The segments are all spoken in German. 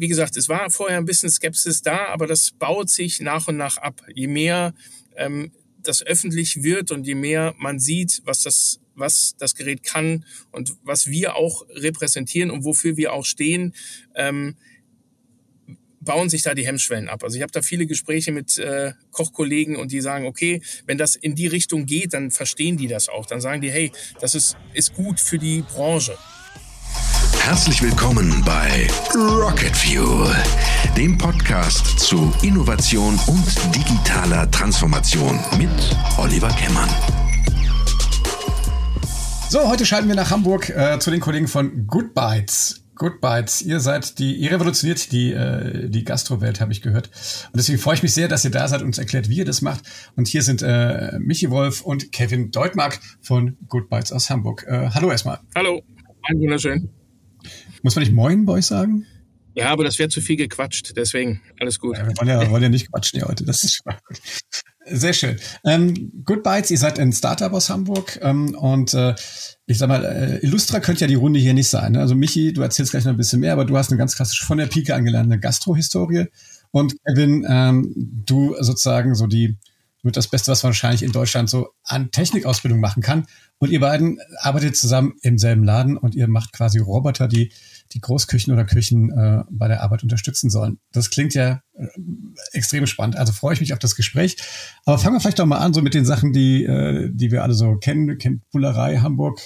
wie gesagt, es war vorher ein bisschen Skepsis da, aber das baut sich nach und nach ab. Je mehr ähm, das öffentlich wird und je mehr man sieht, was das, was das Gerät kann und was wir auch repräsentieren und wofür wir auch stehen, ähm, bauen sich da die Hemmschwellen ab. Also ich habe da viele Gespräche mit äh, Kochkollegen und die sagen, okay, wenn das in die Richtung geht, dann verstehen die das auch. Dann sagen die, hey, das ist, ist gut für die Branche. Herzlich willkommen bei Rocket Fuel, dem Podcast zu Innovation und digitaler Transformation mit Oliver Kemmern. So, heute schalten wir nach Hamburg äh, zu den Kollegen von Good Bites. Good Bites, ihr seid die, ihr revolutioniert die, äh, die Gastrowelt, habe ich gehört. Und deswegen freue ich mich sehr, dass ihr da seid und uns erklärt, wie ihr das macht. Und hier sind äh, Michi Wolf und Kevin Deutmark von Good Bites aus Hamburg. Äh, hallo erstmal. Hallo, ein wunderschön. Muss man nicht Moin bei euch sagen? Ja, aber das wäre zu viel gequatscht, deswegen alles gut. Ja, wir wollen ja, wollen ja nicht quatschen hier heute, das ist schon gut. Sehr schön. Ähm, Good Bites, ihr seid ein Startup aus Hamburg ähm, und äh, ich sag mal, äh, Illustra könnte ja die Runde hier nicht sein. Ne? Also Michi, du erzählst gleich noch ein bisschen mehr, aber du hast eine ganz klassische von der Pike angelernte Gastro-Historie und Kevin, ähm, du sozusagen so die mit das Beste, was man wahrscheinlich in Deutschland so an Technikausbildung machen kann. Und ihr beiden arbeitet zusammen im selben Laden und ihr macht quasi Roboter, die die Großküchen oder Küchen äh, bei der Arbeit unterstützen sollen. Das klingt ja äh, extrem spannend. Also freue ich mich auf das Gespräch. Aber fangen wir vielleicht doch mal an, so mit den Sachen, die, äh, die wir alle so kennen. Kennt Bullerei Hamburg,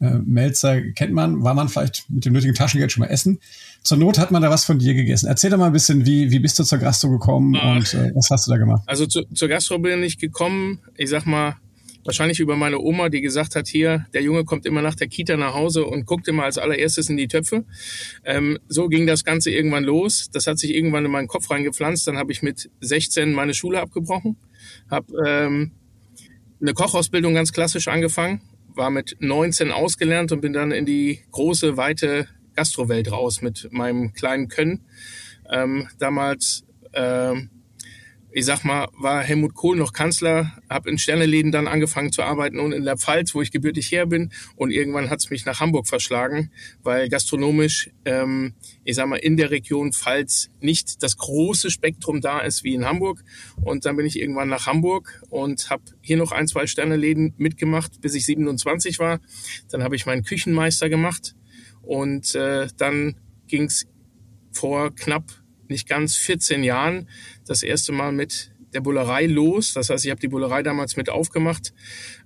äh, Melzer kennt man. War man vielleicht mit dem nötigen Taschengeld schon mal essen? Zur Not hat man da was von dir gegessen. Erzähl doch mal ein bisschen, wie, wie bist du zur Gastro gekommen Ach, und äh, was hast du da gemacht? Also zu, zur Gastro bin ich gekommen, ich sag mal, wahrscheinlich über meine Oma, die gesagt hat, hier, der Junge kommt immer nach der Kita nach Hause und guckt immer als allererstes in die Töpfe. Ähm, so ging das Ganze irgendwann los. Das hat sich irgendwann in meinen Kopf reingepflanzt. Dann habe ich mit 16 meine Schule abgebrochen, habe ähm, eine Kochausbildung ganz klassisch angefangen, war mit 19 ausgelernt und bin dann in die große, weite Gastrowelt raus mit meinem kleinen Können. Ähm, damals, äh, ich sag mal, war Helmut Kohl noch Kanzler, habe in Sterneläden dann angefangen zu arbeiten und in der Pfalz, wo ich gebürtig her bin. Und irgendwann hat es mich nach Hamburg verschlagen, weil gastronomisch, ähm, ich sag mal, in der Region Pfalz nicht das große Spektrum da ist wie in Hamburg. Und dann bin ich irgendwann nach Hamburg und habe hier noch ein, zwei Sterneläden mitgemacht, bis ich 27 war. Dann habe ich meinen Küchenmeister gemacht und äh, dann ging es vor knapp nicht ganz 14 Jahren das erste Mal mit der Bullerei los. Das heißt, ich habe die Bullerei damals mit aufgemacht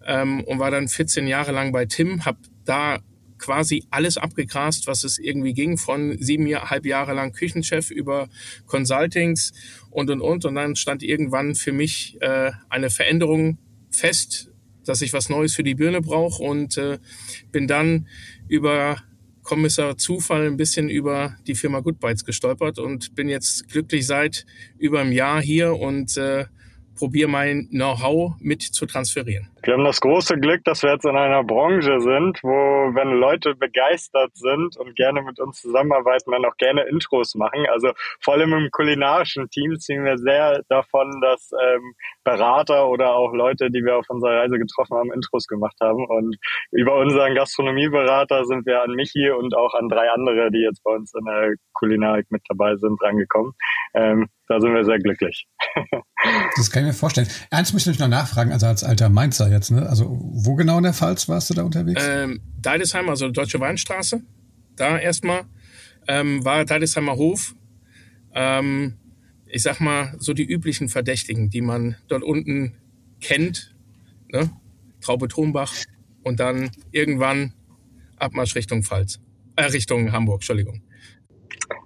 ähm, und war dann 14 Jahre lang bei Tim, habe da quasi alles abgegrast, was es irgendwie ging, von siebeneinhalb Jahre lang Küchenchef über Consultings und und und. Und dann stand irgendwann für mich äh, eine Veränderung fest, dass ich was Neues für die Birne brauche und äh, bin dann über Kommissar Zufall ein bisschen über die Firma Goodbytes gestolpert und bin jetzt glücklich seit über einem Jahr hier und äh, probiere mein Know-how mit zu transferieren. Wir haben das große Glück, dass wir jetzt in einer Branche sind, wo, wenn Leute begeistert sind und gerne mit uns zusammenarbeiten, wir auch gerne Intros machen. Also vor allem im kulinarischen Team ziehen wir sehr davon, dass ähm, Berater oder auch Leute, die wir auf unserer Reise getroffen haben, Intros gemacht haben. Und über unseren Gastronomieberater sind wir an Michi und auch an drei andere, die jetzt bei uns in der Kulinarik mit dabei sind, rangekommen. Ähm, da sind wir sehr glücklich. das kann ich mir vorstellen. Eins möchte ich noch nachfragen, also als alter Mainzer jetzt, ne? Also wo genau in der Pfalz warst du da unterwegs? Ähm, Deidesheim, also Deutsche Weinstraße. Da erstmal ähm, war Deidesheimer Hof. Ähm, ich sag mal, so die üblichen Verdächtigen, die man dort unten kennt. Ne? Traube Thonbach und dann irgendwann Abmarsch Richtung Pfalz. Äh, Richtung Hamburg, Entschuldigung.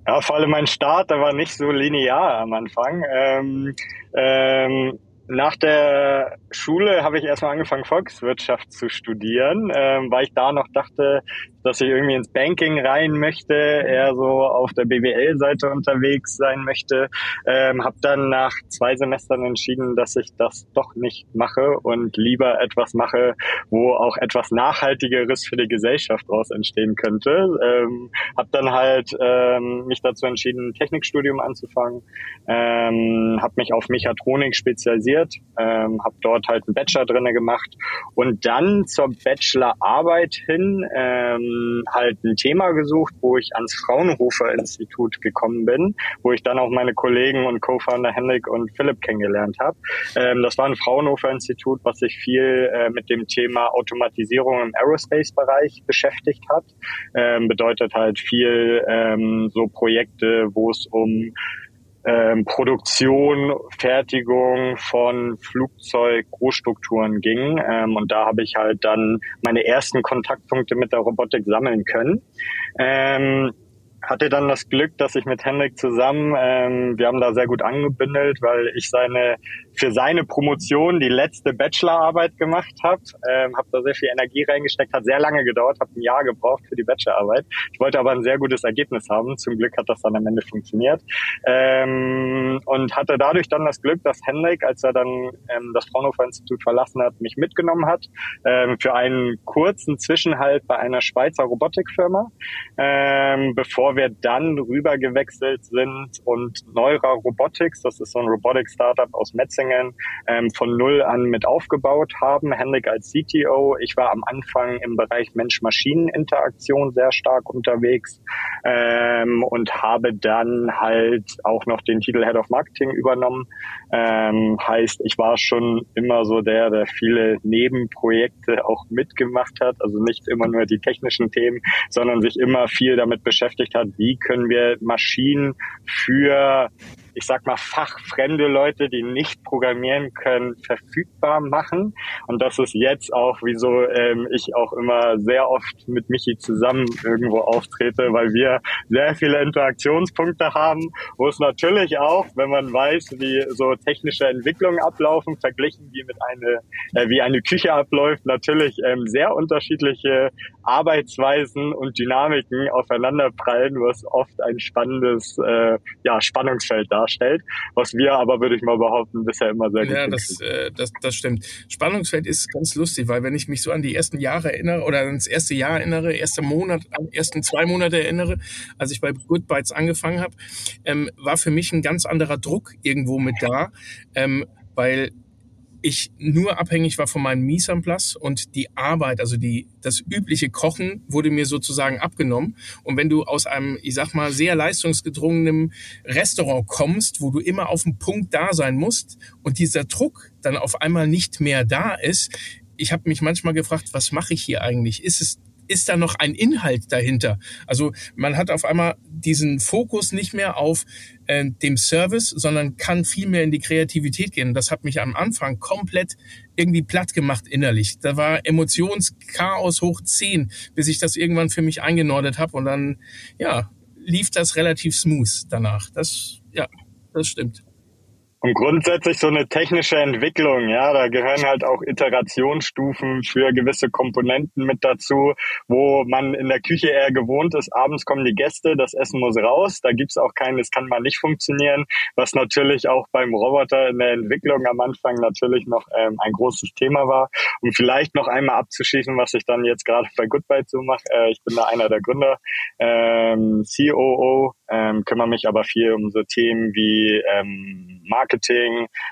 Ja, vor allem mein Start, der war nicht so linear am Anfang. Ähm, ähm, nach der Schule habe ich erstmal angefangen, Volkswirtschaft zu studieren, ähm, weil ich da noch dachte, dass ich irgendwie ins Banking rein möchte, eher so auf der BWL-Seite unterwegs sein möchte. Ähm, habe dann nach zwei Semestern entschieden, dass ich das doch nicht mache und lieber etwas mache, wo auch etwas Nachhaltigeres für die Gesellschaft daraus entstehen könnte. Ähm, habe dann halt ähm, mich dazu entschieden, ein Technikstudium anzufangen, ähm, habe mich auf Mechatronik spezialisiert, ähm, habe dort halt einen Bachelor drinne gemacht und dann zur Bachelorarbeit hin ähm, halt ein Thema gesucht, wo ich ans Fraunhofer Institut gekommen bin, wo ich dann auch meine Kollegen und Co-Founder Henrik und Philipp kennengelernt habe. Ähm, das war ein Fraunhofer Institut, was sich viel äh, mit dem Thema Automatisierung im Aerospace-Bereich beschäftigt hat. Ähm, bedeutet halt viel ähm, so Projekte, wo es um ähm, Produktion, Fertigung von Flugzeug-Großstrukturen ging. Ähm, und da habe ich halt dann meine ersten Kontaktpunkte mit der Robotik sammeln können. Ähm, hatte dann das Glück, dass ich mit Henrik zusammen, ähm, wir haben da sehr gut angebündelt, weil ich seine für seine Promotion die letzte Bachelorarbeit gemacht habe, ähm, habe da sehr viel Energie reingesteckt, hat sehr lange gedauert, habe ein Jahr gebraucht für die Bachelorarbeit. Ich wollte aber ein sehr gutes Ergebnis haben. Zum Glück hat das dann am Ende funktioniert ähm, und hatte dadurch dann das Glück, dass Henrik, als er dann ähm, das Fraunhofer Institut verlassen hat, mich mitgenommen hat ähm, für einen kurzen Zwischenhalt bei einer Schweizer Robotikfirma, ähm, bevor wir dann rüber gewechselt sind und Neura Robotics, das ist so ein Robotik-Startup aus Metzingen, ähm, von null an mit aufgebaut haben. Henrik als CTO. Ich war am Anfang im Bereich Mensch-Maschinen-Interaktion sehr stark unterwegs ähm, und habe dann halt auch noch den Titel Head of Marketing übernommen. Ähm, heißt, ich war schon immer so der, der viele Nebenprojekte auch mitgemacht hat. Also nicht immer nur die technischen Themen, sondern sich immer viel damit beschäftigt hat, wie können wir Maschinen für ich sag mal, fachfremde Leute, die nicht programmieren können, verfügbar machen. Und das ist jetzt auch, wieso ähm, ich auch immer sehr oft mit Michi zusammen irgendwo auftrete, weil wir sehr viele Interaktionspunkte haben, wo es natürlich auch, wenn man weiß, wie so technische Entwicklungen ablaufen, verglichen wie mit eine, äh, wie eine Küche abläuft, natürlich ähm, sehr unterschiedliche Arbeitsweisen und Dynamiken aufeinanderprallen, was oft ein spannendes äh, ja, Spannungsfeld darstellt darstellt, was wir aber, würde ich mal behaupten, bisher immer sehr gut Ja, das, äh, das, das stimmt. Spannungsfeld ist ganz lustig, weil wenn ich mich so an die ersten Jahre erinnere oder ans erste Jahr erinnere, erste Monat, an ersten zwei Monate erinnere, als ich bei Good Bytes angefangen habe, ähm, war für mich ein ganz anderer Druck irgendwo mit da, ähm, weil ich nur abhängig war von meinem Mise und die Arbeit, also die, das übliche Kochen wurde mir sozusagen abgenommen. Und wenn du aus einem, ich sag mal, sehr leistungsgedrungenen Restaurant kommst, wo du immer auf dem Punkt da sein musst und dieser Druck dann auf einmal nicht mehr da ist, ich habe mich manchmal gefragt, was mache ich hier eigentlich? Ist es ist da noch ein Inhalt dahinter? Also man hat auf einmal diesen Fokus nicht mehr auf äh, dem Service, sondern kann viel mehr in die Kreativität gehen. Das hat mich am Anfang komplett irgendwie platt gemacht innerlich. Da war Emotionschaos hoch zehn, bis ich das irgendwann für mich eingenordet habe und dann ja lief das relativ smooth danach. Das ja, das stimmt. Und grundsätzlich so eine technische Entwicklung, ja, da gehören halt auch Iterationsstufen für gewisse Komponenten mit dazu, wo man in der Küche eher gewohnt ist, abends kommen die Gäste, das Essen muss raus, da gibt's auch keinen, das kann mal nicht funktionieren, was natürlich auch beim Roboter in der Entwicklung am Anfang natürlich noch ähm, ein großes Thema war. Um vielleicht noch einmal abzuschließen, was ich dann jetzt gerade bei Goodbye so mache, äh, ich bin da einer der Gründer, ähm, COO, ähm, kümmere mich aber viel um so Themen wie ähm, Marketing,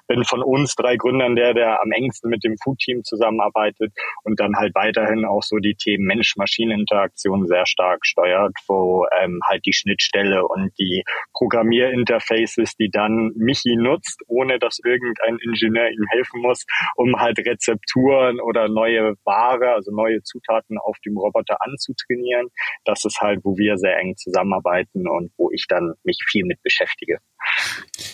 bin von uns drei Gründern der, der am engsten mit dem Food-Team zusammenarbeitet und dann halt weiterhin auch so die Themen Mensch-Maschinen-Interaktion sehr stark steuert, wo ähm, halt die Schnittstelle und die Programmierinterfaces, die dann Michi nutzt, ohne dass irgendein Ingenieur ihm helfen muss, um halt Rezepturen oder neue Ware, also neue Zutaten auf dem Roboter anzutrainieren. Das ist halt, wo wir sehr eng zusammenarbeiten und wo ich dann mich viel mit beschäftige.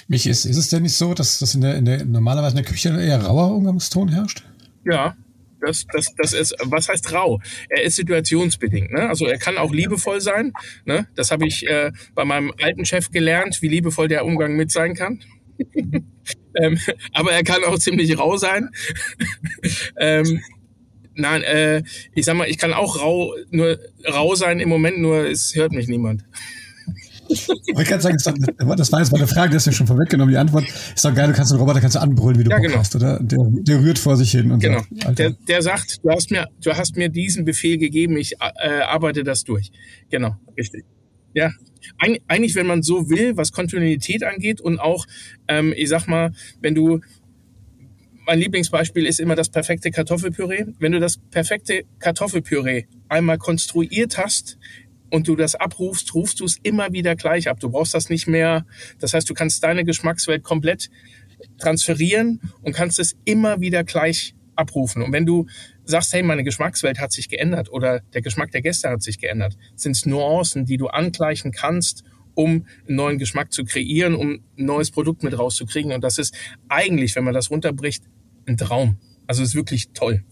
Mich ist, ist es denn nicht so, dass das in der, in der normalerweise in der Küche eher rauer Umgangston herrscht? Ja, das, das, das ist, was heißt rau? Er ist situationsbedingt. Ne? Also er kann auch liebevoll sein. Ne? Das habe ich äh, bei meinem alten Chef gelernt, wie liebevoll der Umgang mit sein kann. ähm, aber er kann auch ziemlich rau sein. ähm, nein, äh, ich sag mal, ich kann auch rau, nur rau sein im Moment, nur es hört mich niemand. Ich kann sagen, das war jetzt meine Frage, das ist ja schon vorweggenommen. Die Antwort ist doch geil, du kannst den Roboter kannst du anbrüllen, wie du ja, Bock genau. hast, oder? Der, der rührt vor sich hin und genau. So. Der, der sagt, du hast mir, du hast mir diesen Befehl gegeben, ich äh, arbeite das durch. Genau, richtig. Ja, Eig eigentlich, wenn man so will, was Kontinuität angeht und auch, ähm, ich sag mal, wenn du mein Lieblingsbeispiel ist immer das perfekte Kartoffelpüree. Wenn du das perfekte Kartoffelpüree einmal konstruiert hast, und du das abrufst, rufst du es immer wieder gleich ab. Du brauchst das nicht mehr. Das heißt, du kannst deine Geschmackswelt komplett transferieren und kannst es immer wieder gleich abrufen. Und wenn du sagst, hey, meine Geschmackswelt hat sich geändert oder der Geschmack der Gäste hat sich geändert, sind es Nuancen, die du angleichen kannst, um einen neuen Geschmack zu kreieren, um ein neues Produkt mit rauszukriegen. Und das ist eigentlich, wenn man das runterbricht, ein Traum. Also ist wirklich toll.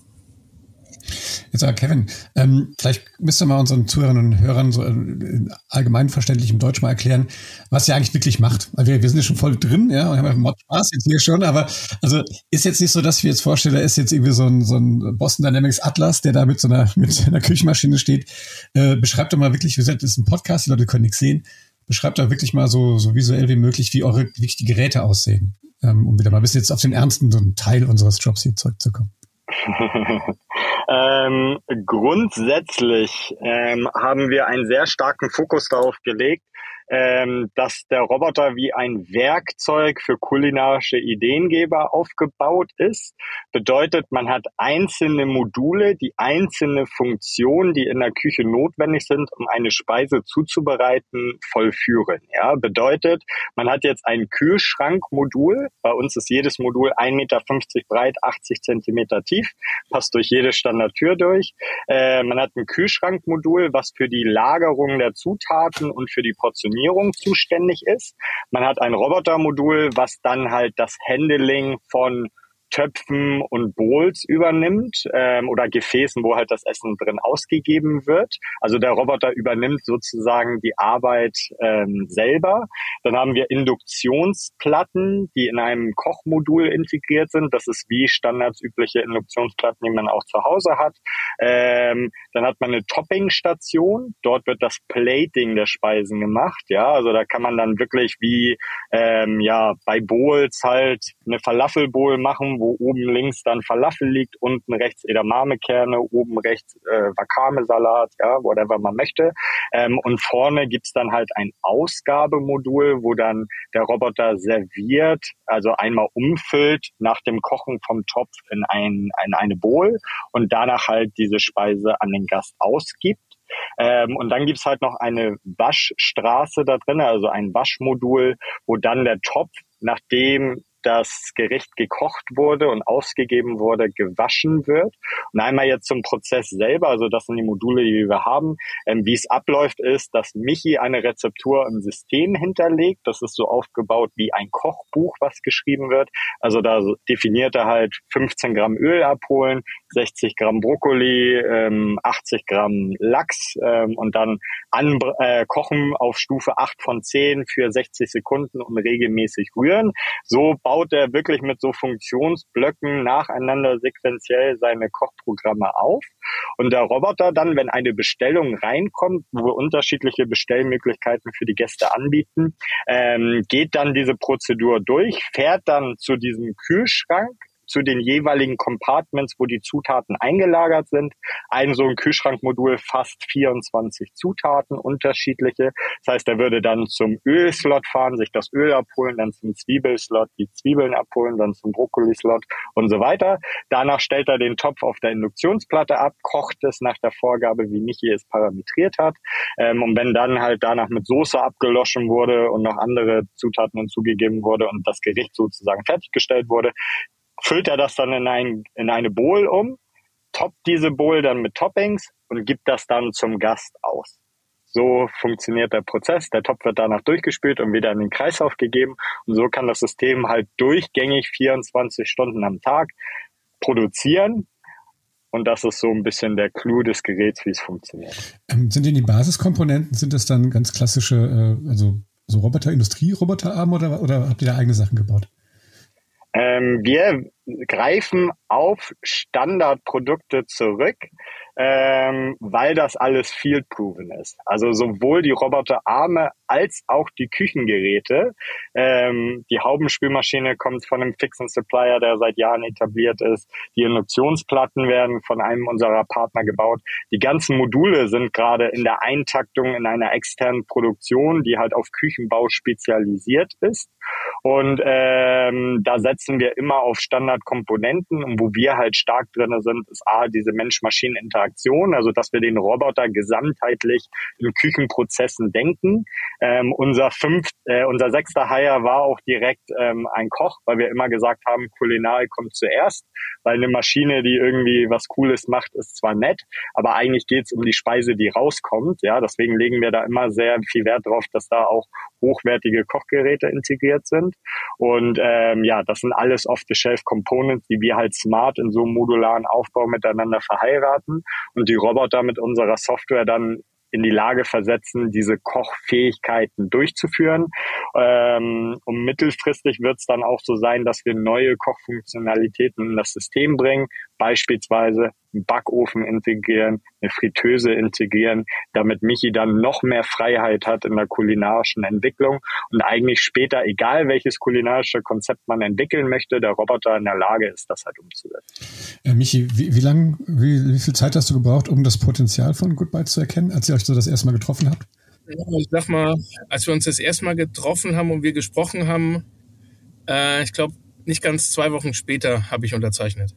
Jetzt aber Kevin, ähm, vielleicht müsst ihr mal unseren Zuhörern und Hörern so in allgemein verständlichem Deutsch mal erklären, was ihr eigentlich wirklich macht. Also wir, wir sind ja schon voll drin, ja, und haben ja Mod Spaß jetzt hier schon, aber also ist jetzt nicht so, dass wir jetzt vorstellen, da ist jetzt irgendwie so ein, so ein Boston Dynamics Atlas, der da mit so einer, mit einer Küchenmaschine steht. Äh, beschreibt doch mal wirklich, wie gesagt, das ist ein Podcast, die Leute können nichts sehen. Beschreibt doch wirklich mal so, so visuell wie möglich, wie eure die Geräte aussehen. Ähm, um wieder mal bis jetzt auf den ernsten Teil unseres Jobs hier zurückzukommen. ähm, grundsätzlich ähm, haben wir einen sehr starken Fokus darauf gelegt, ähm, dass der Roboter wie ein Werkzeug für kulinarische Ideengeber aufgebaut ist. Bedeutet, man hat einzelne Module, die einzelne Funktionen, die in der Küche notwendig sind, um eine Speise zuzubereiten, vollführen. Ja, bedeutet, man hat jetzt ein Kühlschrankmodul. Bei uns ist jedes Modul 1,50 Meter breit, 80 Zentimeter tief, passt durch jede Standardtür durch. Äh, man hat ein Kühlschrankmodul, was für die Lagerung der Zutaten und für die Portionierung Programmierung zuständig ist. Man hat ein Robotermodul, was dann halt das Handling von Töpfen und Bowls übernimmt ähm, oder Gefäßen, wo halt das Essen drin ausgegeben wird. Also der Roboter übernimmt sozusagen die Arbeit ähm, selber. Dann haben wir Induktionsplatten, die in einem Kochmodul integriert sind. Das ist wie standardsübliche Induktionsplatten, die man auch zu Hause hat. Ähm, dann hat man eine Toppingstation. Dort wird das Plating der Speisen gemacht. Ja, also da kann man dann wirklich wie ähm, ja bei Bowls halt eine Falafelbowl machen, wo oben links dann Falafel liegt, unten rechts Edamamekerne, oben rechts äh, Wakame-Salat, ja, whatever man möchte. Ähm, und vorne gibt's dann halt ein Ausgabemodul, wo dann der Roboter serviert, also einmal umfüllt nach dem Kochen vom Topf in, ein, in eine Bowl und danach halt diese Speise an den Gast ausgibt. Ähm, und dann gibt's halt noch eine Waschstraße da drin, also ein Waschmodul, wo dann der Topf, nachdem das Gericht gekocht wurde und ausgegeben wurde, gewaschen wird. Und einmal jetzt zum Prozess selber, also das sind die Module, die wir haben. Ähm, wie es abläuft, ist, dass Michi eine Rezeptur im System hinterlegt. Das ist so aufgebaut wie ein Kochbuch, was geschrieben wird. Also da definiert er halt 15 Gramm Öl abholen, 60 Gramm Brokkoli, ähm, 80 Gramm Lachs ähm, und dann an, äh, kochen auf Stufe 8 von 10 für 60 Sekunden und regelmäßig rühren. So baut er wirklich mit so Funktionsblöcken nacheinander sequenziell seine Kochprogramme auf. Und der Roboter dann, wenn eine Bestellung reinkommt, wo wir unterschiedliche Bestellmöglichkeiten für die Gäste anbieten, ähm, geht dann diese Prozedur durch, fährt dann zu diesem Kühlschrank, zu den jeweiligen Compartments, wo die Zutaten eingelagert sind. Ein so ein Kühlschrankmodul fasst 24 Zutaten, unterschiedliche. Das heißt, er würde dann zum Ölslot fahren, sich das Öl abholen, dann zum Zwiebelslot die Zwiebeln abholen, dann zum Brokkolislot und so weiter. Danach stellt er den Topf auf der Induktionsplatte ab, kocht es nach der Vorgabe, wie Michi es parametriert hat. Ähm, und wenn dann halt danach mit Soße abgeloschen wurde und noch andere Zutaten hinzugegeben wurde und das Gericht sozusagen fertiggestellt wurde, füllt er das dann in, ein, in eine Bowl um, toppt diese Bowl dann mit Toppings und gibt das dann zum Gast aus. So funktioniert der Prozess. Der Topf wird danach durchgespült und wieder in den Kreislauf gegeben. Und so kann das System halt durchgängig 24 Stunden am Tag produzieren. Und das ist so ein bisschen der Clou des Geräts, wie es funktioniert. Ähm, sind denn die Basiskomponenten, sind das dann ganz klassische, äh, also so Roboter, Industrie-Roboterarme oder, oder habt ihr da eigene Sachen gebaut? Ähm, wir greifen auf Standardprodukte zurück, ähm, weil das alles field-proven ist. Also sowohl die Roboterarme als auch die Küchengeräte. Ähm, die Haubenspülmaschine kommt von einem fixen Supplier, der seit Jahren etabliert ist. Die Induktionsplatten werden von einem unserer Partner gebaut. Die ganzen Module sind gerade in der Eintaktung in einer externen Produktion, die halt auf Küchenbau spezialisiert ist. Und ähm, da setzen wir immer auf Standardkomponenten. Und wo wir halt stark drin sind, ist A, diese Mensch-Maschinen-Interaktion, also dass wir den Roboter gesamtheitlich in Küchenprozessen denken. Ähm, unser fünft, äh, unser sechster Hire war auch direkt ähm, ein Koch, weil wir immer gesagt haben, Kulinal kommt zuerst, weil eine Maschine, die irgendwie was Cooles macht, ist zwar nett, aber eigentlich geht's um die Speise, die rauskommt. Ja, deswegen legen wir da immer sehr viel Wert drauf, dass da auch hochwertige Kochgeräte integriert sind. Und ähm, ja, das sind alles Off-the-Shelf-Components, die wir halt smart in so einem modularen Aufbau miteinander verheiraten und die Roboter mit unserer Software dann in die Lage versetzen, diese Kochfähigkeiten durchzuführen. Ähm, und mittelfristig wird es dann auch so sein, dass wir neue Kochfunktionalitäten in das System bringen, beispielsweise einen Backofen integrieren, eine Fritteuse integrieren, damit Michi dann noch mehr Freiheit hat in der kulinarischen Entwicklung und eigentlich später, egal welches kulinarische Konzept man entwickeln möchte, der Roboter in der Lage ist, das halt umzusetzen. Äh, Michi, wie, wie lang, wie, wie viel Zeit hast du gebraucht, um das Potenzial von Goodbye zu erkennen, als ihr euch so das erste Mal getroffen habt? Ich sag mal, als wir uns das erste Mal getroffen haben und wir gesprochen haben, äh, ich glaube, nicht ganz zwei Wochen später habe ich unterzeichnet.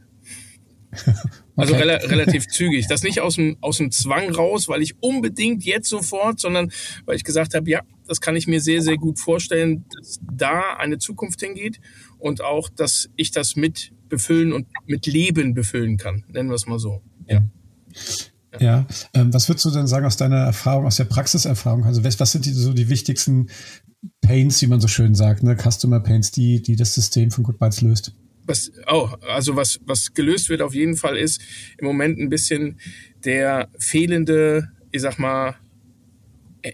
Also okay. rela relativ zügig. Das nicht aus dem, aus dem Zwang raus, weil ich unbedingt jetzt sofort, sondern weil ich gesagt habe, ja, das kann ich mir sehr, sehr gut vorstellen, dass da eine Zukunft hingeht und auch, dass ich das mit befüllen und mit Leben befüllen kann. Nennen wir es mal so. Ja. Ja, ja. Ähm, was würdest du denn sagen aus deiner Erfahrung, aus der Praxiserfahrung? Also was, was sind die, so die wichtigsten Pains, wie man so schön sagt, ne? Customer Pains, die, die das System von Good Bytes löst? Was, oh, also was, was gelöst wird auf jeden Fall ist im Moment ein bisschen der fehlende, ich sag mal,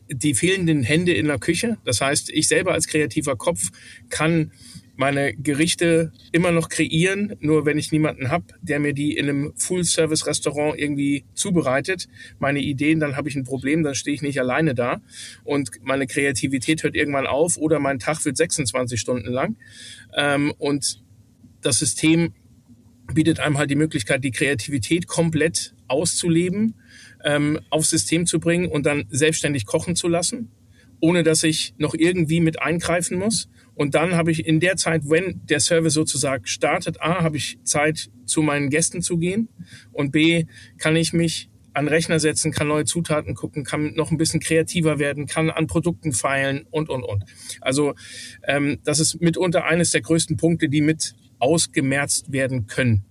die fehlenden Hände in der Küche. Das heißt, ich selber als kreativer Kopf kann meine Gerichte immer noch kreieren, nur wenn ich niemanden habe, der mir die in einem Full-Service-Restaurant irgendwie zubereitet, meine Ideen, dann habe ich ein Problem, dann stehe ich nicht alleine da und meine Kreativität hört irgendwann auf oder mein Tag wird 26 Stunden lang. Ähm, und das System bietet einem halt die Möglichkeit, die Kreativität komplett auszuleben, ähm, aufs System zu bringen und dann selbstständig kochen zu lassen, ohne dass ich noch irgendwie mit eingreifen muss. Und dann habe ich in der Zeit, wenn der Service sozusagen startet, A, habe ich Zeit, zu meinen Gästen zu gehen und B, kann ich mich an Rechner setzen, kann neue Zutaten gucken, kann noch ein bisschen kreativer werden, kann an Produkten feilen und, und, und. Also ähm, das ist mitunter eines der größten Punkte, die mit ausgemerzt werden können.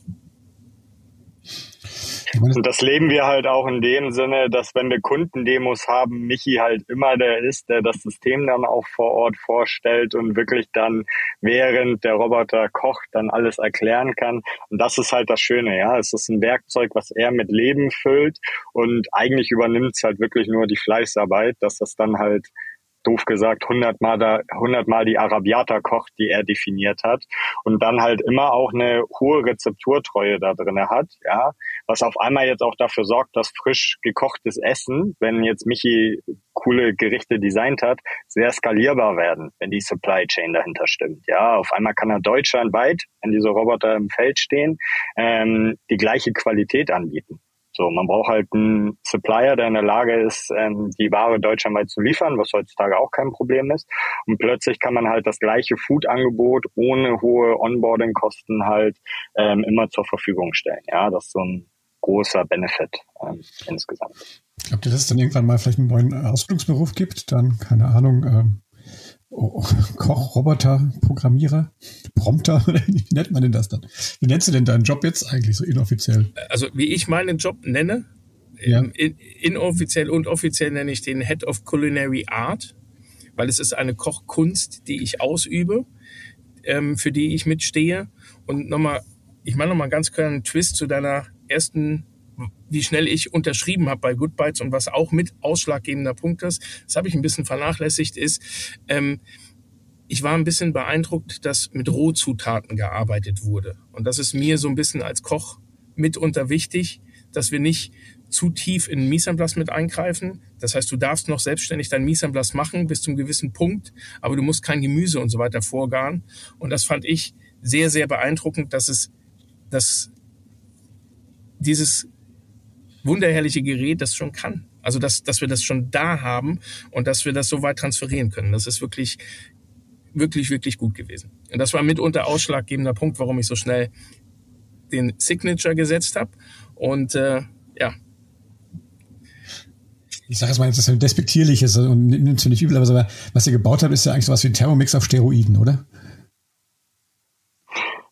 Und das leben wir halt auch in dem Sinne, dass wenn wir Kundendemos haben, Michi halt immer der ist, der das System dann auch vor Ort vorstellt und wirklich dann während der Roboter kocht, dann alles erklären kann. Und das ist halt das Schöne, ja. Es ist ein Werkzeug, was er mit Leben füllt und eigentlich übernimmt es halt wirklich nur die Fleißarbeit, dass das dann halt doof gesagt, hundertmal da, hundertmal die Arabiata kocht, die er definiert hat und dann halt immer auch eine hohe Rezepturtreue da drinne hat, ja, was auf einmal jetzt auch dafür sorgt, dass frisch gekochtes Essen, wenn jetzt Michi coole Gerichte designt hat, sehr skalierbar werden, wenn die Supply Chain dahinter stimmt. Ja, auf einmal kann er deutschlandweit, wenn diese Roboter im Feld stehen, ähm, die gleiche Qualität anbieten. So, man braucht halt einen Supplier, der in der Lage ist, ähm, die Ware deutschlandweit zu liefern, was heutzutage auch kein Problem ist. Und plötzlich kann man halt das gleiche Food-Angebot ohne hohe Onboarding-Kosten halt ähm, immer zur Verfügung stellen. Ja, das ist so ein großer Benefit ähm, insgesamt. Glaubt ihr, dass es dann irgendwann mal vielleicht einen neuen Ausbildungsberuf gibt? Dann, keine Ahnung, ähm, Oh, Koch, Roboter, Programmierer, Prompter, wie nennt man denn das dann? Wie nennst du denn deinen Job jetzt eigentlich so inoffiziell? Also wie ich meinen Job nenne, ja. in, inoffiziell und offiziell nenne ich den Head of Culinary Art, weil es ist eine Kochkunst, die ich ausübe, ähm, für die ich mitstehe. Und nochmal, ich mache nochmal ganz kleinen Twist zu deiner ersten wie schnell ich unterschrieben habe bei Goodbytes und was auch mit ausschlaggebender Punkt ist, das habe ich ein bisschen vernachlässigt, ist, ähm, ich war ein bisschen beeindruckt, dass mit Rohzutaten gearbeitet wurde. Und das ist mir so ein bisschen als Koch mitunter wichtig, dass wir nicht zu tief in Mise mit eingreifen. Das heißt, du darfst noch selbstständig dein Mise machen bis zu einem gewissen Punkt, aber du musst kein Gemüse und so weiter vorgaren. Und das fand ich sehr, sehr beeindruckend, dass es, dass dieses wunderherrliche Gerät das schon kann. Also dass, dass wir das schon da haben und dass wir das so weit transferieren können. Das ist wirklich wirklich, wirklich gut gewesen. Und das war mitunter ausschlaggebender Punkt, warum ich so schnell den Signature gesetzt habe. Und äh, ja. Ich sage jetzt mal, das ist ein despektierliches und nimmst du nicht übel, aber was ihr gebaut habt, ist ja eigentlich sowas wie ein Thermomix auf Steroiden, oder?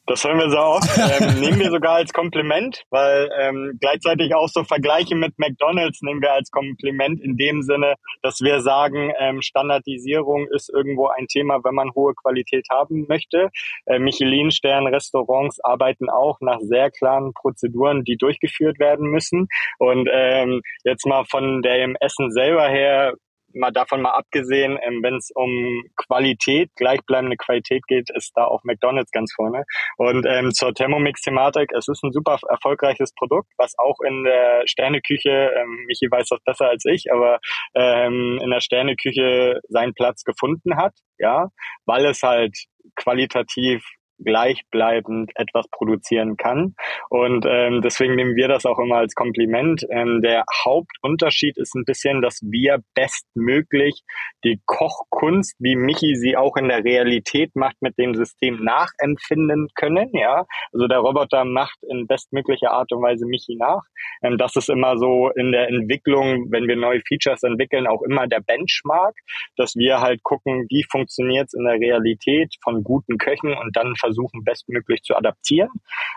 Das hören wir so oft. Ähm, nehmen wir sogar als Kompliment, weil ähm, gleichzeitig auch so Vergleiche mit McDonalds nehmen wir als Kompliment in dem Sinne, dass wir sagen, ähm, Standardisierung ist irgendwo ein Thema, wenn man hohe Qualität haben möchte. Äh, Michelin-Stern-Restaurants arbeiten auch nach sehr klaren Prozeduren, die durchgeführt werden müssen. Und ähm, jetzt mal von dem Essen selber her mal davon mal abgesehen, ähm, wenn es um Qualität, gleichbleibende Qualität geht, ist da auch McDonald's ganz vorne. Und ähm, zur Thermomix-Thematik, es ist ein super erfolgreiches Produkt, was auch in der Sterneküche, ähm, Michi weiß das besser als ich, aber ähm, in der Sterneküche seinen Platz gefunden hat, ja, weil es halt qualitativ gleichbleibend etwas produzieren kann. Und ähm, deswegen nehmen wir das auch immer als Kompliment. Ähm, der Hauptunterschied ist ein bisschen, dass wir bestmöglich die Kochkunst, wie Michi sie auch in der Realität macht, mit dem System nachempfinden können. Ja, also der Roboter macht in bestmöglicher Art und Weise Michi nach. Ähm, das ist immer so in der Entwicklung, wenn wir neue Features entwickeln, auch immer der Benchmark, dass wir halt gucken, wie funktioniert es in der Realität von guten Köchen und dann versuchen, bestmöglich zu adaptieren.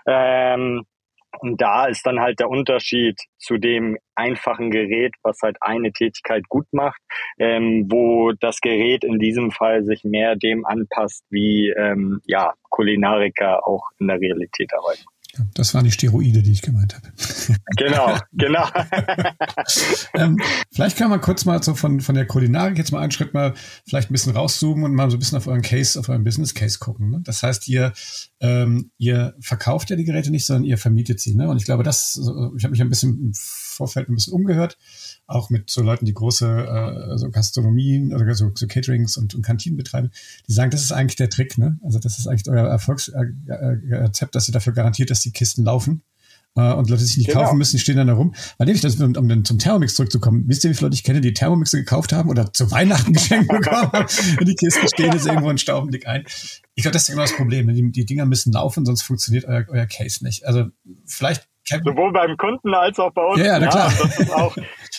Ähm, und da ist dann halt der Unterschied zu dem einfachen Gerät, was halt eine Tätigkeit gut macht, ähm, wo das Gerät in diesem Fall sich mehr dem anpasst, wie ähm, ja, Kulinariker auch in der Realität arbeiten. Das waren die Steroide, die ich gemeint habe. Genau, genau. ähm, vielleicht kann man kurz mal so von, von der Kulinarik jetzt mal einen Schritt mal vielleicht ein bisschen rauszoomen und mal so ein bisschen auf euren Case, auf euren Business Case gucken. Ne? Das heißt, ihr, ähm, ihr verkauft ja die Geräte nicht, sondern ihr vermietet sie. Ne? Und ich glaube, das, ich habe mich ein bisschen im Vorfeld ein bisschen umgehört auch mit so Leuten, die große äh, so Gastronomien oder so, so Caterings und, und Kantinen betreiben, die sagen, das ist eigentlich der Trick, ne? Also das ist eigentlich euer Erfolgsrezept, dass ihr dafür garantiert, dass die Kisten laufen. Äh, und Leute sich nicht genau. kaufen müssen, stehen dann da rum. Weil nämlich, das, um, um dann zum Thermomix zurückzukommen, wisst ihr, wie viele Leute ich kenne, die Thermomixe gekauft haben oder zu Weihnachten geschenkt bekommen haben und die Kisten stehen jetzt irgendwo und stauben dick ein. Ich glaube, das ist genau das Problem. Ne? Die, die Dinger müssen laufen, sonst funktioniert euer, euer Case nicht. Also vielleicht Sowohl beim Kunden als auch bei uns. Ja, na klar. Ja, das ist auch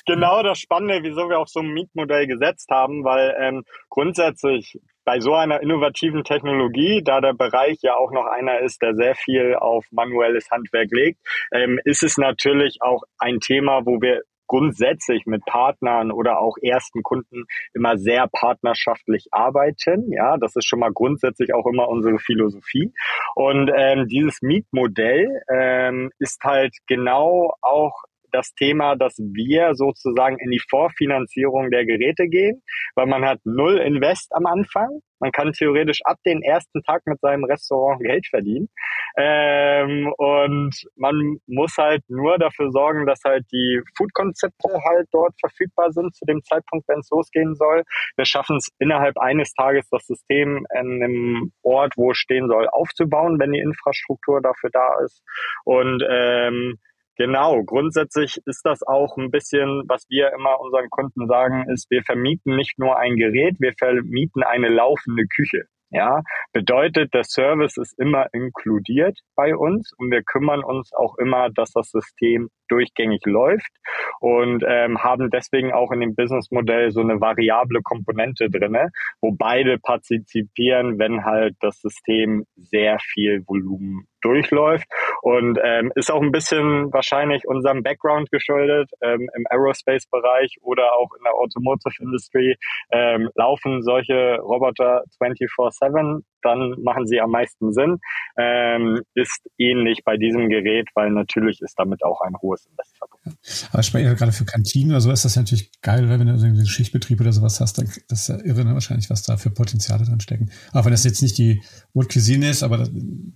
genau das Spannende, wieso wir auch so ein Mietmodell gesetzt haben, weil ähm, grundsätzlich bei so einer innovativen Technologie, da der Bereich ja auch noch einer ist, der sehr viel auf manuelles Handwerk legt, ähm, ist es natürlich auch ein Thema, wo wir grundsätzlich mit Partnern oder auch ersten Kunden immer sehr partnerschaftlich arbeiten. Ja, das ist schon mal grundsätzlich auch immer unsere Philosophie. Und ähm, dieses Mietmodell ähm, ist halt genau auch das Thema, dass wir sozusagen in die Vorfinanzierung der Geräte gehen, weil man hat null Invest am Anfang. Man kann theoretisch ab den ersten Tag mit seinem Restaurant Geld verdienen. Ähm, und man muss halt nur dafür sorgen, dass halt die Food-Konzepte halt dort verfügbar sind zu dem Zeitpunkt, wenn es losgehen soll. Wir schaffen es innerhalb eines Tages, das System in einem Ort, wo es stehen soll, aufzubauen, wenn die Infrastruktur dafür da ist. Und ähm, Genau, grundsätzlich ist das auch ein bisschen, was wir immer unseren Kunden sagen, ist, wir vermieten nicht nur ein Gerät, wir vermieten eine laufende Küche. Ja, bedeutet, der Service ist immer inkludiert bei uns und wir kümmern uns auch immer, dass das System durchgängig läuft und ähm, haben deswegen auch in dem Businessmodell so eine variable Komponente drinne, wo beide partizipieren, wenn halt das System sehr viel Volumen durchläuft und ähm, ist auch ein bisschen wahrscheinlich unserem Background geschuldet ähm, im Aerospace-Bereich oder auch in der Automotive Industry ähm, laufen solche Roboter 24/7 dann machen sie am meisten Sinn. Ähm, ist ähnlich bei diesem Gerät, weil natürlich ist damit auch ein hohes Invest verbunden. Aber ich meine, gerade für Kantinen oder so ist das natürlich geil, oder? wenn du einen Schichtbetrieb oder sowas hast, dann das ist ja irre, ne? wahrscheinlich, was da für Potenziale drin stecken. Auch wenn das jetzt nicht die Haute Cuisine ist, aber das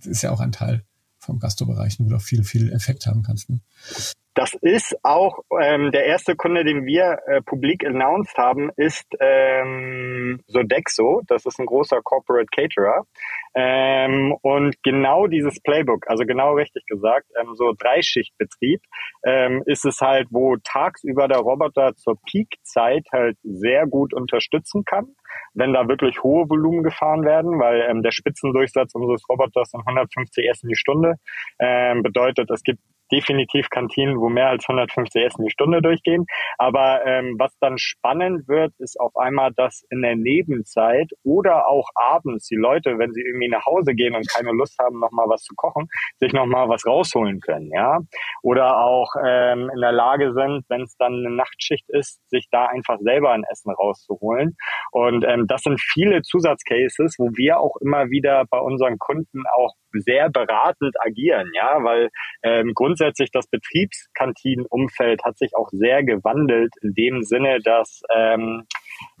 ist ja auch ein Teil vom Gastrobereich, wo du auch viel, viel Effekt haben kannst. Ne? Das ist auch ähm, der erste Kunde, den wir äh, publik announced haben, ist ähm, Sodexo. Das ist ein großer Corporate Caterer. Ähm, und genau dieses Playbook, also genau richtig gesagt, ähm, so Dreischichtbetrieb, ähm, ist es halt, wo tagsüber der Roboter zur Peakzeit halt sehr gut unterstützen kann wenn da wirklich hohe Volumen gefahren werden, weil ähm, der Spitzendurchsatz unseres Roboters sind 150 Essen die Stunde. Ähm, bedeutet, es gibt definitiv Kantinen, wo mehr als 150 Essen die Stunde durchgehen. Aber ähm, was dann spannend wird, ist auf einmal, dass in der Nebenzeit oder auch abends die Leute, wenn sie irgendwie nach Hause gehen und keine Lust haben, nochmal was zu kochen, sich nochmal was rausholen können, ja. Oder auch ähm, in der Lage sind, wenn es dann eine Nachtschicht ist, sich da einfach selber ein Essen rauszuholen. Und ähm, das sind viele Zusatzcases, wo wir auch immer wieder bei unseren Kunden auch sehr beratend agieren, ja, weil ähm, grundsätzlich das Betriebskantinenumfeld hat sich auch sehr gewandelt in dem Sinne, dass ähm,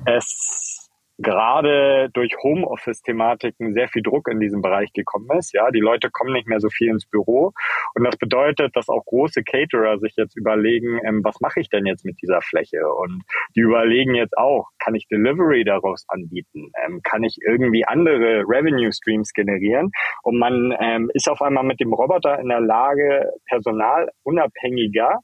es gerade durch Homeoffice-Thematiken sehr viel Druck in diesem Bereich gekommen ist. Ja, die Leute kommen nicht mehr so viel ins Büro und das bedeutet, dass auch große Caterer sich jetzt überlegen, ähm, was mache ich denn jetzt mit dieser Fläche? Und die überlegen jetzt auch, kann ich Delivery daraus anbieten? Ähm, kann ich irgendwie andere Revenue Streams generieren? Und man ähm, ist auf einmal mit dem Roboter in der Lage, personalunabhängiger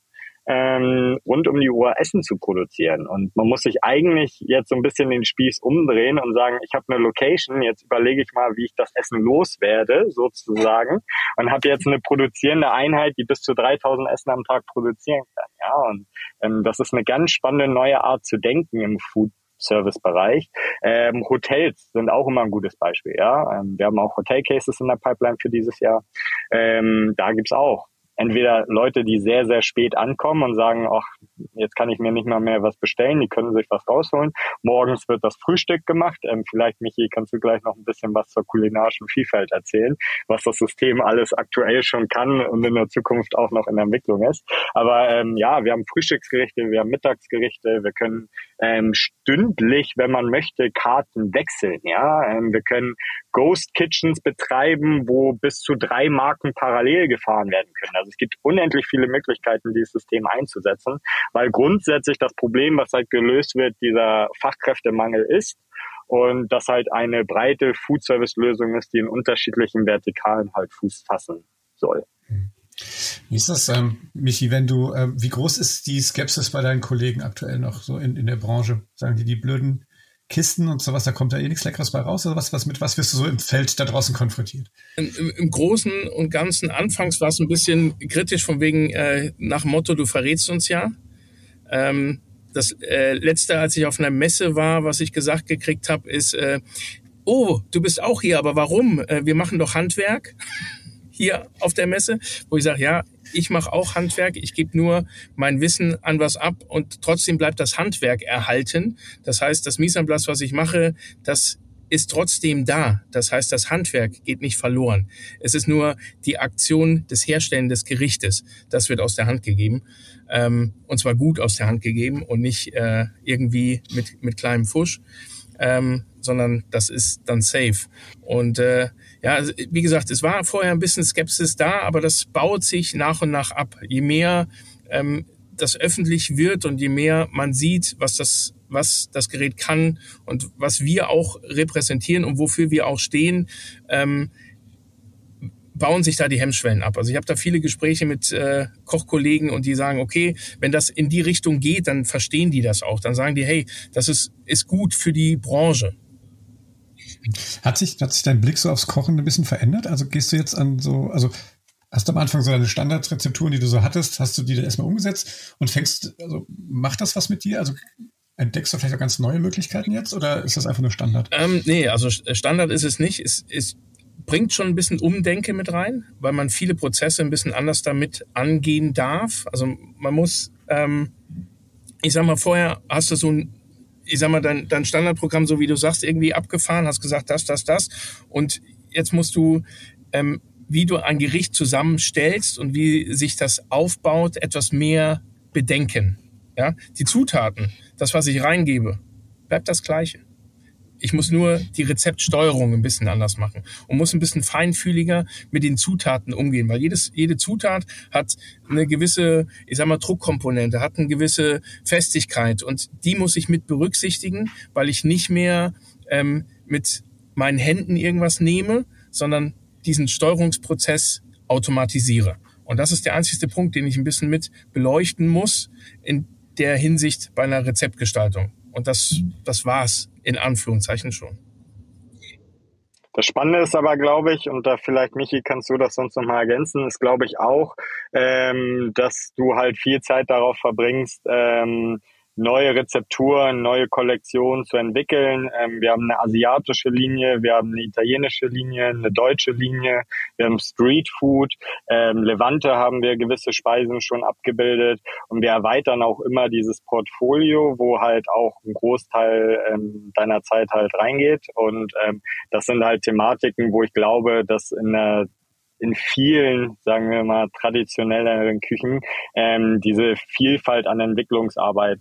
ähm, rund um die Uhr Essen zu produzieren. Und man muss sich eigentlich jetzt so ein bisschen den Spieß umdrehen und sagen, ich habe eine Location, jetzt überlege ich mal, wie ich das Essen loswerde, sozusagen, und habe jetzt eine produzierende Einheit, die bis zu 3000 Essen am Tag produzieren kann. Ja, und ähm, das ist eine ganz spannende neue Art zu denken im Food Service-Bereich. Ähm, Hotels sind auch immer ein gutes Beispiel. Ja, ähm, wir haben auch Hotel-Cases in der Pipeline für dieses Jahr. Ähm, da gibt's auch entweder Leute, die sehr, sehr spät ankommen und sagen, ach, jetzt kann ich mir nicht mal mehr was bestellen, die können sich was rausholen. Morgens wird das Frühstück gemacht. Ähm, vielleicht, Michi, kannst du gleich noch ein bisschen was zur kulinarischen Vielfalt erzählen, was das System alles aktuell schon kann und in der Zukunft auch noch in Entwicklung ist. Aber ähm, ja, wir haben Frühstücksgerichte, wir haben Mittagsgerichte, wir können ähm, stündlich, wenn man möchte, Karten wechseln. Ja, ähm, wir können Ghost Kitchens betreiben, wo bis zu drei Marken parallel gefahren werden können. Also es gibt unendlich viele Möglichkeiten, dieses System einzusetzen, weil grundsätzlich das Problem, was halt gelöst wird, dieser Fachkräftemangel ist und das halt eine breite Food-Service-Lösung ist, die in unterschiedlichen Vertikalen halt Fuß fassen soll. Wie ist das, ähm, Michi, wenn du, äh, wie groß ist die Skepsis bei deinen Kollegen aktuell noch so in, in der Branche? Sagen die, die blöden Kisten und sowas, da kommt da eh nichts Leckeres bei raus oder was, was mit was wirst du so im Feld da draußen konfrontiert? Im, im Großen und Ganzen anfangs war es ein bisschen kritisch von wegen äh, nach Motto, du verrätst uns ja. Ähm, das äh, letzte, als ich auf einer Messe war, was ich gesagt gekriegt habe, ist, äh, oh, du bist auch hier, aber warum? Äh, wir machen doch Handwerk hier auf der Messe, wo ich sage, ja, ich mache auch Handwerk, ich gebe nur mein Wissen an was ab und trotzdem bleibt das Handwerk erhalten. Das heißt, das Mise was ich mache, das ist trotzdem da. Das heißt, das Handwerk geht nicht verloren. Es ist nur die Aktion des Herstellen des Gerichtes. Das wird aus der Hand gegeben. Ähm, und zwar gut aus der Hand gegeben und nicht äh, irgendwie mit, mit kleinem Fusch. Ähm, sondern das ist dann safe. Und äh, ja, also, wie gesagt, es war vorher ein bisschen Skepsis da, aber das baut sich nach und nach ab. Je mehr ähm, das öffentlich wird und je mehr man sieht, was das, was das Gerät kann und was wir auch repräsentieren und wofür wir auch stehen, ähm, bauen sich da die Hemmschwellen ab. Also ich habe da viele Gespräche mit äh, Kochkollegen und die sagen, okay, wenn das in die Richtung geht, dann verstehen die das auch. Dann sagen die, hey, das ist, ist gut für die Branche. Hat sich, hat sich dein Blick so aufs Kochen ein bisschen verändert? Also gehst du jetzt an so, also hast du am Anfang so deine Standardrezepturen, die du so hattest, hast du die dann erstmal umgesetzt und fängst, also macht das was mit dir? Also entdeckst du vielleicht auch ganz neue Möglichkeiten jetzt oder ist das einfach nur Standard? Ähm, nee, also Standard ist es nicht. Es, es bringt schon ein bisschen Umdenke mit rein, weil man viele Prozesse ein bisschen anders damit angehen darf. Also man muss, ähm, ich sag mal, vorher hast du so ein ich sag mal, dein, dein Standardprogramm, so wie du sagst, irgendwie abgefahren, hast gesagt, das, das, das. Und jetzt musst du, ähm, wie du ein Gericht zusammenstellst und wie sich das aufbaut, etwas mehr bedenken. Ja, die Zutaten, das, was ich reingebe, bleibt das Gleiche. Ich muss nur die Rezeptsteuerung ein bisschen anders machen und muss ein bisschen feinfühliger mit den Zutaten umgehen, weil jedes, jede Zutat hat eine gewisse, ich sag mal, Druckkomponente, hat eine gewisse Festigkeit und die muss ich mit berücksichtigen, weil ich nicht mehr ähm, mit meinen Händen irgendwas nehme, sondern diesen Steuerungsprozess automatisiere. Und das ist der einzigste Punkt, den ich ein bisschen mit beleuchten muss in der Hinsicht bei einer Rezeptgestaltung. Und das, das war's in Anführungszeichen schon. Das Spannende ist aber, glaube ich, und da vielleicht, Michi, kannst du das sonst nochmal ergänzen, ist, glaube ich, auch, ähm, dass du halt viel Zeit darauf verbringst, ähm, neue Rezepturen, neue Kollektionen zu entwickeln. Ähm, wir haben eine asiatische Linie, wir haben eine italienische Linie, eine deutsche Linie, wir haben Street Food, ähm, Levante haben wir gewisse Speisen schon abgebildet und wir erweitern auch immer dieses Portfolio, wo halt auch ein Großteil ähm, deiner Zeit halt reingeht und ähm, das sind halt Thematiken, wo ich glaube, dass in der in vielen, sagen wir mal, traditionelleren Küchen ähm, diese Vielfalt an Entwicklungsarbeit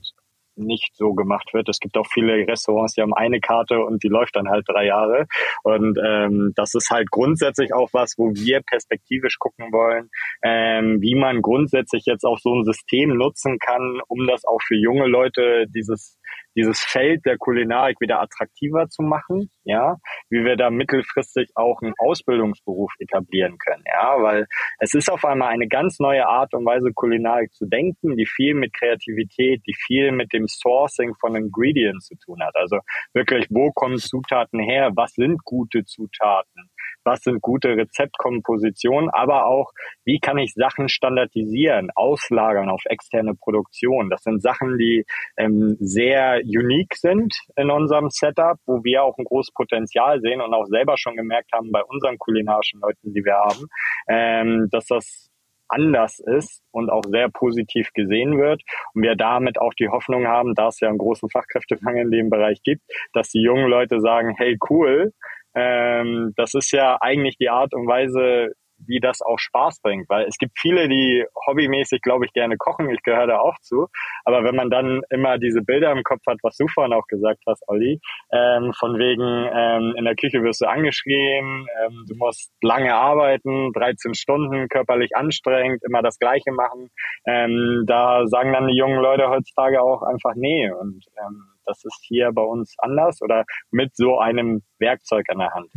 nicht so gemacht wird. Es gibt auch viele Restaurants, die haben eine Karte und die läuft dann halt drei Jahre. Und ähm, das ist halt grundsätzlich auch was, wo wir perspektivisch gucken wollen, ähm, wie man grundsätzlich jetzt auch so ein System nutzen kann, um das auch für junge Leute dieses dieses Feld der Kulinarik wieder attraktiver zu machen, ja, wie wir da mittelfristig auch einen Ausbildungsberuf etablieren können, ja, weil es ist auf einmal eine ganz neue Art und Weise Kulinarik zu denken, die viel mit Kreativität, die viel mit dem Sourcing von Ingredients zu tun hat. Also wirklich, wo kommen Zutaten her? Was sind gute Zutaten? Was sind gute Rezeptkompositionen, aber auch, wie kann ich Sachen standardisieren, auslagern auf externe Produktion. Das sind Sachen, die ähm, sehr unique sind in unserem Setup, wo wir auch ein großes Potenzial sehen und auch selber schon gemerkt haben bei unseren kulinarischen Leuten, die wir haben, ähm, dass das anders ist und auch sehr positiv gesehen wird. Und wir damit auch die Hoffnung haben, da es ja einen großen Fachkräftemangel in dem Bereich gibt, dass die jungen Leute sagen, hey cool, ähm, das ist ja eigentlich die Art und Weise, wie das auch Spaß bringt, weil es gibt viele, die hobbymäßig, glaube ich, gerne kochen. Ich gehöre da auch zu. Aber wenn man dann immer diese Bilder im Kopf hat, was du vorhin auch gesagt hast, Olli, ähm, von wegen ähm, in der Küche wirst du angeschrien, ähm, du musst lange arbeiten, 13 Stunden, körperlich anstrengend, immer das Gleiche machen, ähm, da sagen dann die jungen Leute heutzutage auch einfach nee. Und ähm, das ist hier bei uns anders oder mit so einem Werkzeug an der Hand.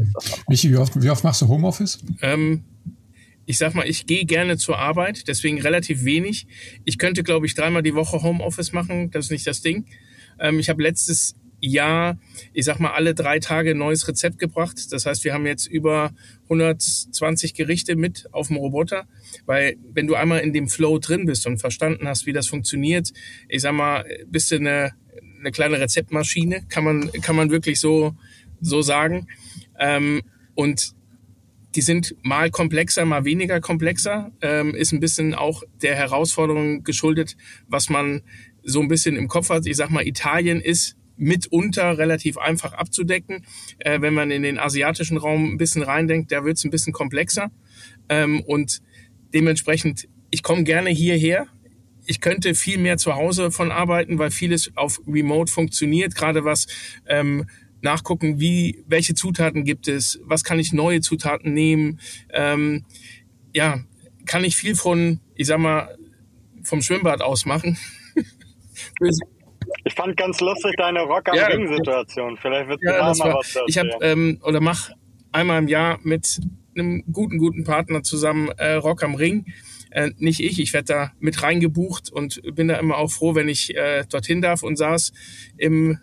Michi, wie oft, wie oft machst du Homeoffice? Ähm, ich sag mal, ich gehe gerne zur Arbeit, deswegen relativ wenig. Ich könnte, glaube ich, dreimal die Woche Homeoffice machen, das ist nicht das Ding. Ähm, ich habe letztes Jahr, ich sag mal, alle drei Tage ein neues Rezept gebracht. Das heißt, wir haben jetzt über 120 Gerichte mit auf dem Roboter, weil wenn du einmal in dem Flow drin bist und verstanden hast, wie das funktioniert, ich sag mal, bist du eine eine kleine Rezeptmaschine, kann man, kann man wirklich so, so sagen. Ähm, und die sind mal komplexer, mal weniger komplexer, ähm, ist ein bisschen auch der Herausforderung geschuldet, was man so ein bisschen im Kopf hat. Ich sag mal, Italien ist mitunter relativ einfach abzudecken. Äh, wenn man in den asiatischen Raum ein bisschen reindenkt, da wird es ein bisschen komplexer. Ähm, und dementsprechend, ich komme gerne hierher, ich könnte viel mehr zu Hause von arbeiten, weil vieles auf Remote funktioniert, gerade was ähm, nachgucken, wie, welche Zutaten gibt es, was kann ich neue Zutaten nehmen, ähm, ja, kann ich viel von, ich sag mal, vom Schwimmbad aus machen. ich fand ganz lustig deine Rock am ja, Ring Situation. Vielleicht wird ja, da mal was Ich habe ähm, oder mach einmal im Jahr mit einem guten guten Partner zusammen äh, Rock am Ring äh, nicht ich, ich werde da mit reingebucht und bin da immer auch froh, wenn ich äh, dorthin darf und saß im,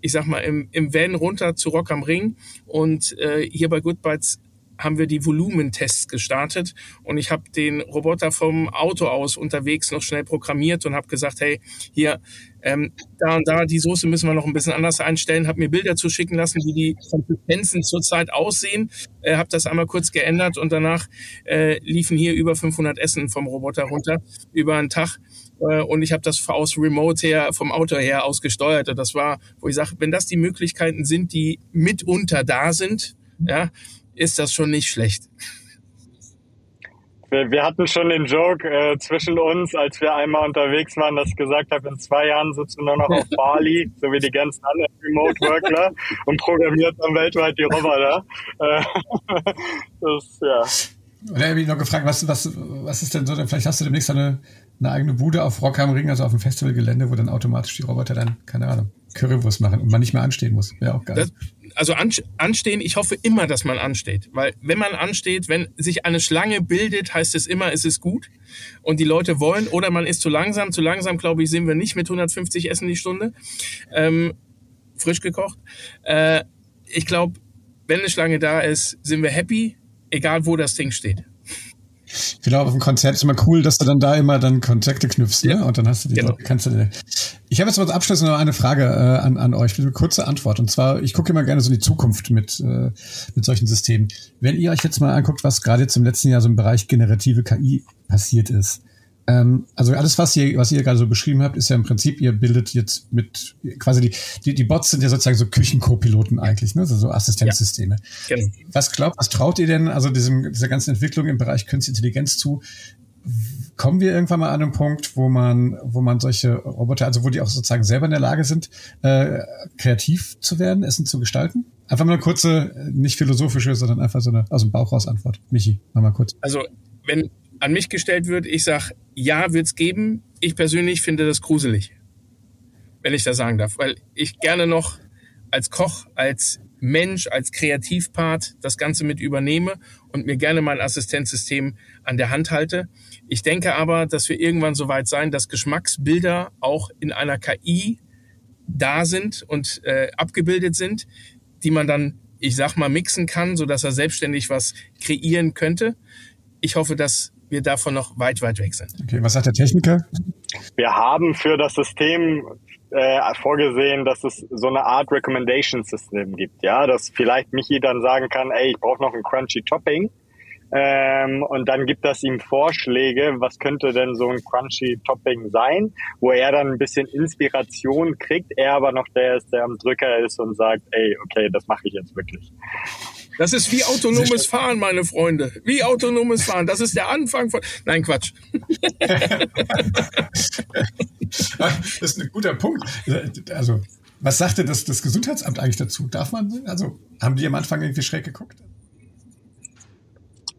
ich sag mal, im, im Van runter zu Rock am Ring. Und äh, hier bei Good Bites haben wir die Volumentests gestartet und ich habe den Roboter vom Auto aus unterwegs noch schnell programmiert und habe gesagt, hey, hier, ähm, da und da, die Soße müssen wir noch ein bisschen anders einstellen, habe mir Bilder zuschicken lassen, wie die Konsistenzen zurzeit aussehen, äh, habe das einmal kurz geändert und danach äh, liefen hier über 500 Essen vom Roboter runter über einen Tag äh, und ich habe das aus Remote her, vom Auto her ausgesteuert und das war, wo ich sage, wenn das die Möglichkeiten sind, die mitunter da sind, ja, ist das schon nicht schlecht. Wir, wir hatten schon den Joke äh, zwischen uns, als wir einmal unterwegs waren, dass ich gesagt habe, in zwei Jahren sitzen wir nur noch auf Bali, so wie die ganzen anderen Remote-Workler und programmiert dann weltweit die Roboter. Äh, das, ja. Und da habe ich noch gefragt, was, was, was ist denn so, vielleicht hast du demnächst eine, eine eigene Bude auf Rock am Ring, also auf dem Festivalgelände, wo dann automatisch die Roboter dann, keine Ahnung, Currywurst machen und man nicht mehr anstehen muss. Wäre auch geil. Das, also anstehen, ich hoffe immer, dass man ansteht. Weil wenn man ansteht, wenn sich eine Schlange bildet, heißt es immer, es ist gut. Und die Leute wollen, oder man ist zu langsam. Zu langsam, glaube ich, sind wir nicht mit 150 Essen die Stunde. Ähm, frisch gekocht. Äh, ich glaube, wenn eine Schlange da ist, sind wir happy, egal wo das Ding steht. Ich glaube, auf dem Konzert ist immer cool, dass du dann da immer dann Kontakte knüpfst, ne? ja. ne? Und dann hast du die, genau. kannst du Ich habe jetzt als Abschluss noch eine Frage äh, an, an euch, eine kurze Antwort. Und zwar, ich gucke immer gerne so in die Zukunft mit, äh, mit solchen Systemen. Wenn ihr euch jetzt mal anguckt, was gerade jetzt im letzten Jahr so im Bereich generative KI passiert ist, ähm, also alles, was ihr, was ihr gerade so beschrieben habt, ist ja im Prinzip, ihr bildet jetzt mit quasi die, die, die Bots sind ja sozusagen so Küchen-Co-Piloten eigentlich, ne? Also so Assistenzsysteme. Ja, genau. Was glaubt, was traut ihr denn also diesem, dieser ganzen Entwicklung im Bereich Künstliche Intelligenz zu? Kommen wir irgendwann mal an einen Punkt, wo man, wo man solche Roboter, also wo die auch sozusagen selber in der Lage sind, äh, kreativ zu werden, Essen zu gestalten? Einfach mal eine kurze, nicht philosophische, sondern einfach so eine aus dem Bauch raus Antwort. Michi, mach mal kurz. Also wenn an mich gestellt wird, ich sag, ja, wird's geben. Ich persönlich finde das gruselig, wenn ich das sagen darf, weil ich gerne noch als Koch, als Mensch, als Kreativpart das Ganze mit übernehme und mir gerne mein Assistenzsystem an der Hand halte. Ich denke aber, dass wir irgendwann so weit sein, dass Geschmacksbilder auch in einer KI da sind und äh, abgebildet sind, die man dann, ich sag mal, mixen kann, so dass er selbstständig was kreieren könnte. Ich hoffe, dass wir davon noch weit, weit weg sind. Okay, was sagt der Techniker? Wir haben für das System äh, vorgesehen, dass es so eine Art Recommendation-System gibt, ja, dass vielleicht Michi dann sagen kann, ey, ich brauche noch ein Crunchy Topping. Ähm, und dann gibt das ihm Vorschläge, was könnte denn so ein Crunchy Topping sein, wo er dann ein bisschen Inspiration kriegt, er aber noch der ist, der am Drücker ist und sagt, ey, okay, das mache ich jetzt wirklich. Das ist wie autonomes Fahren, meine Freunde. Wie autonomes Fahren. Das ist der Anfang von. Nein, Quatsch. das ist ein guter Punkt. Also, was sagte das, das Gesundheitsamt eigentlich dazu? Darf man, also, haben die am Anfang irgendwie schräg geguckt?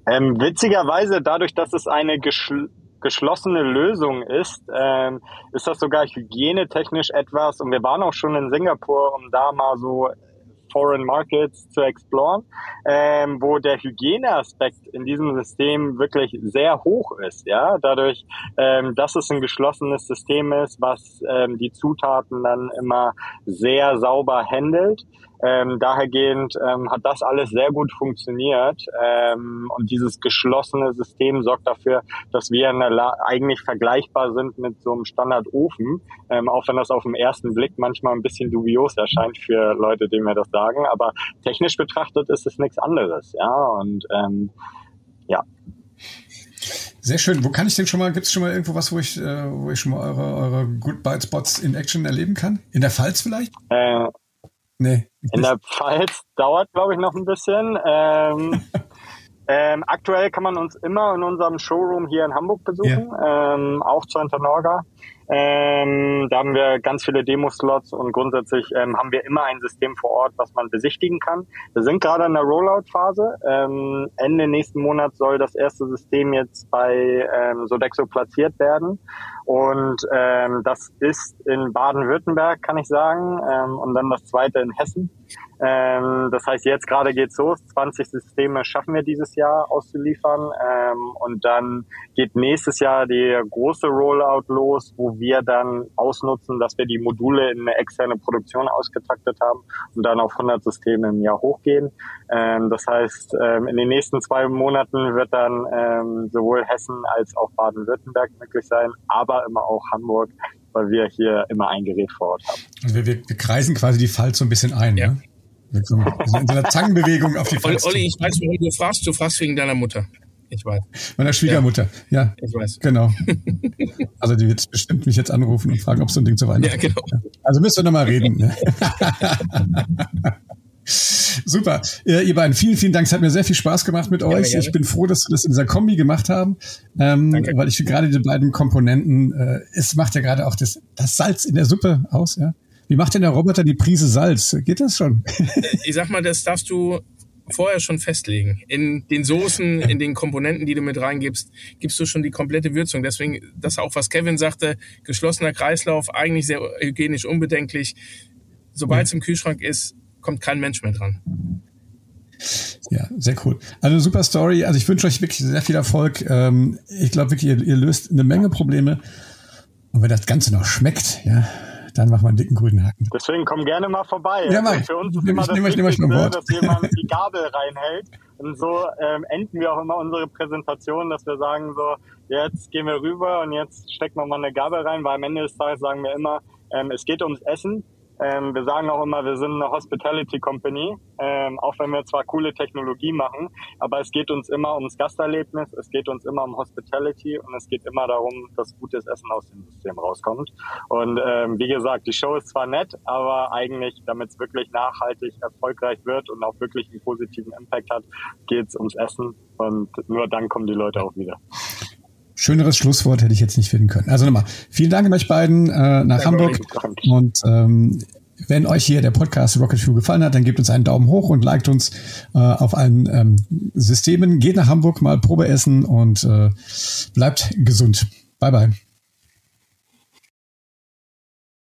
Ähm, witzigerweise, dadurch, dass es eine geschl geschlossene Lösung ist, ähm, ist das sogar hygienetechnisch etwas, und wir waren auch schon in Singapur, um da mal so Foreign Markets zu exploren, ähm, wo der Hygieneaspekt in diesem System wirklich sehr hoch ist. Ja, dadurch, ähm, dass es ein geschlossenes System ist, was ähm, die Zutaten dann immer sehr sauber handelt. Ähm, dahergehend ähm, hat das alles sehr gut funktioniert ähm, und dieses geschlossene System sorgt dafür, dass wir eigentlich vergleichbar sind mit so einem Standardofen, ähm, auch wenn das auf den ersten Blick manchmal ein bisschen dubios erscheint für Leute, die mir das sagen. Aber technisch betrachtet ist es nichts anderes, ja und ähm, ja. Sehr schön. Wo kann ich denn schon mal, gibt es schon mal irgendwo was, wo ich, äh, wo ich schon mal eure, eure Good Bite Spots in Action erleben kann? In der Pfalz vielleicht? Äh, Nee. In der Pfalz dauert, glaube ich, noch ein bisschen. Ähm, ähm, aktuell kann man uns immer in unserem Showroom hier in Hamburg besuchen, ja. ähm, auch zu Norga. Ähm, da haben wir ganz viele Demo-Slots und grundsätzlich ähm, haben wir immer ein System vor Ort, was man besichtigen kann. Wir sind gerade in der Rollout-Phase. Ähm, Ende nächsten Monat soll das erste System jetzt bei ähm, Sodexo platziert werden. Und ähm, das ist in Baden-Württemberg, kann ich sagen, ähm, und dann das zweite in Hessen. Ähm, das heißt, jetzt gerade geht's los. 20 Systeme schaffen wir dieses Jahr auszuliefern. Ähm, und dann geht nächstes Jahr der große Rollout los, wo wir dann ausnutzen, dass wir die Module in eine externe Produktion ausgetaktet haben und dann auf 100 Systeme im Jahr hochgehen. Ähm, das heißt, ähm, in den nächsten zwei Monaten wird dann ähm, sowohl Hessen als auch Baden-Württemberg möglich sein, aber aber immer auch Hamburg, weil wir hier immer ein Gerät vor Ort haben. Also wir, wir, wir kreisen quasi die Pfalz so ein bisschen ein, ja. ne? Mit so, in so einer Zangenbewegung auf die Pfalz. Olli, ich weiß, warum du fragst. Du fragst wegen deiner Mutter. Ich weiß. Meiner Schwiegermutter, ja. ja. Ich weiß. Genau. Also die wird bestimmt mich jetzt anrufen und fragen, ob so ein Ding zu Weihnachten Ja, genau. Also müsst ihr nochmal reden. Ne? Super. Ihr beiden, vielen, vielen Dank. Es hat mir sehr viel Spaß gemacht mit euch. Gerne. Ich bin froh, dass wir das in dieser Kombi gemacht haben, ähm, weil ich gerade die beiden Komponenten, äh, es macht ja gerade auch das, das Salz in der Suppe aus. Ja? Wie macht denn der Roboter die Prise Salz? Geht das schon? ich sag mal, das darfst du vorher schon festlegen. In den Soßen, in den Komponenten, die du mit reingibst, gibst du schon die komplette Würzung. Deswegen, das auch, was Kevin sagte, geschlossener Kreislauf, eigentlich sehr hygienisch unbedenklich. Sobald es im Kühlschrank ist, kommt kein Mensch mehr dran. Ja, sehr cool. Also super Story. Also ich wünsche euch wirklich sehr viel Erfolg. Ähm, ich glaube wirklich, ihr, ihr, löst eine Menge Probleme. Und wenn das Ganze noch schmeckt, ja, dann machen wir einen dicken grünen Haken. Deswegen komm gerne mal vorbei. Ja, also für uns ist immer das Wort. dass jemand die Gabel reinhält. Und so ähm, enden wir auch immer unsere Präsentation, dass wir sagen so, jetzt gehen wir rüber und jetzt stecken wir mal eine Gabel rein, weil am Ende des Tages sagen wir immer, ähm, es geht ums Essen ähm, wir sagen auch immer, wir sind eine Hospitality Company, ähm, auch wenn wir zwar coole Technologie machen, aber es geht uns immer ums Gasterlebnis, es geht uns immer um Hospitality und es geht immer darum, dass gutes Essen aus dem System rauskommt. Und ähm, wie gesagt, die Show ist zwar nett, aber eigentlich, damit es wirklich nachhaltig erfolgreich wird und auch wirklich einen positiven Impact hat, geht es ums Essen und nur dann kommen die Leute auch wieder. Schöneres Schlusswort hätte ich jetzt nicht finden können. Also nochmal, vielen Dank an euch beiden äh, nach ja, Hamburg. Und ähm, wenn euch hier der Podcast Rocket Fuel gefallen hat, dann gebt uns einen Daumen hoch und liked uns äh, auf allen ähm, Systemen. Geht nach Hamburg mal Probe essen und äh, bleibt gesund. Bye bye.